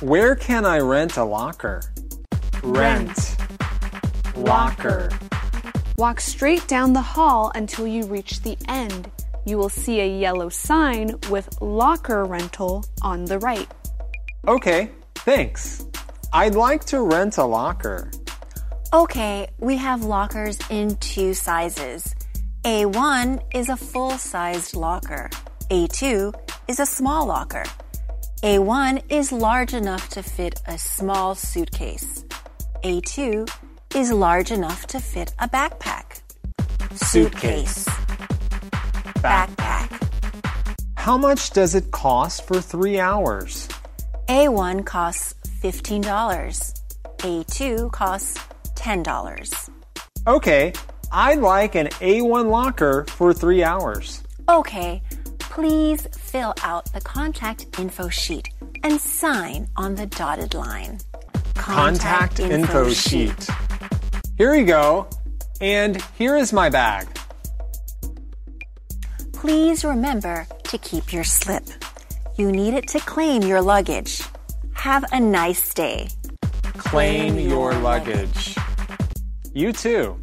Where can I rent a locker? Rent. Locker. Walk straight down the hall until you reach the end. You will see a yellow sign with locker rental on the right. Okay, thanks. I'd like to rent a locker. Okay, we have lockers in two sizes. A1 is a full sized locker. A2 is a small locker. A1 is large enough to fit a small suitcase. A2 is large enough to fit a backpack. Suitcase. Backpack. How much does it cost for three hours? A1 costs $15. A2 costs $10. Okay, I'd like an A1 locker for three hours. Okay, please fill out the contact info sheet and sign on the dotted line. Contact info sheet. Here you go. And here is my bag. Please remember to keep your slip. You need it to claim your luggage. Have a nice day. Claim your luggage. You too.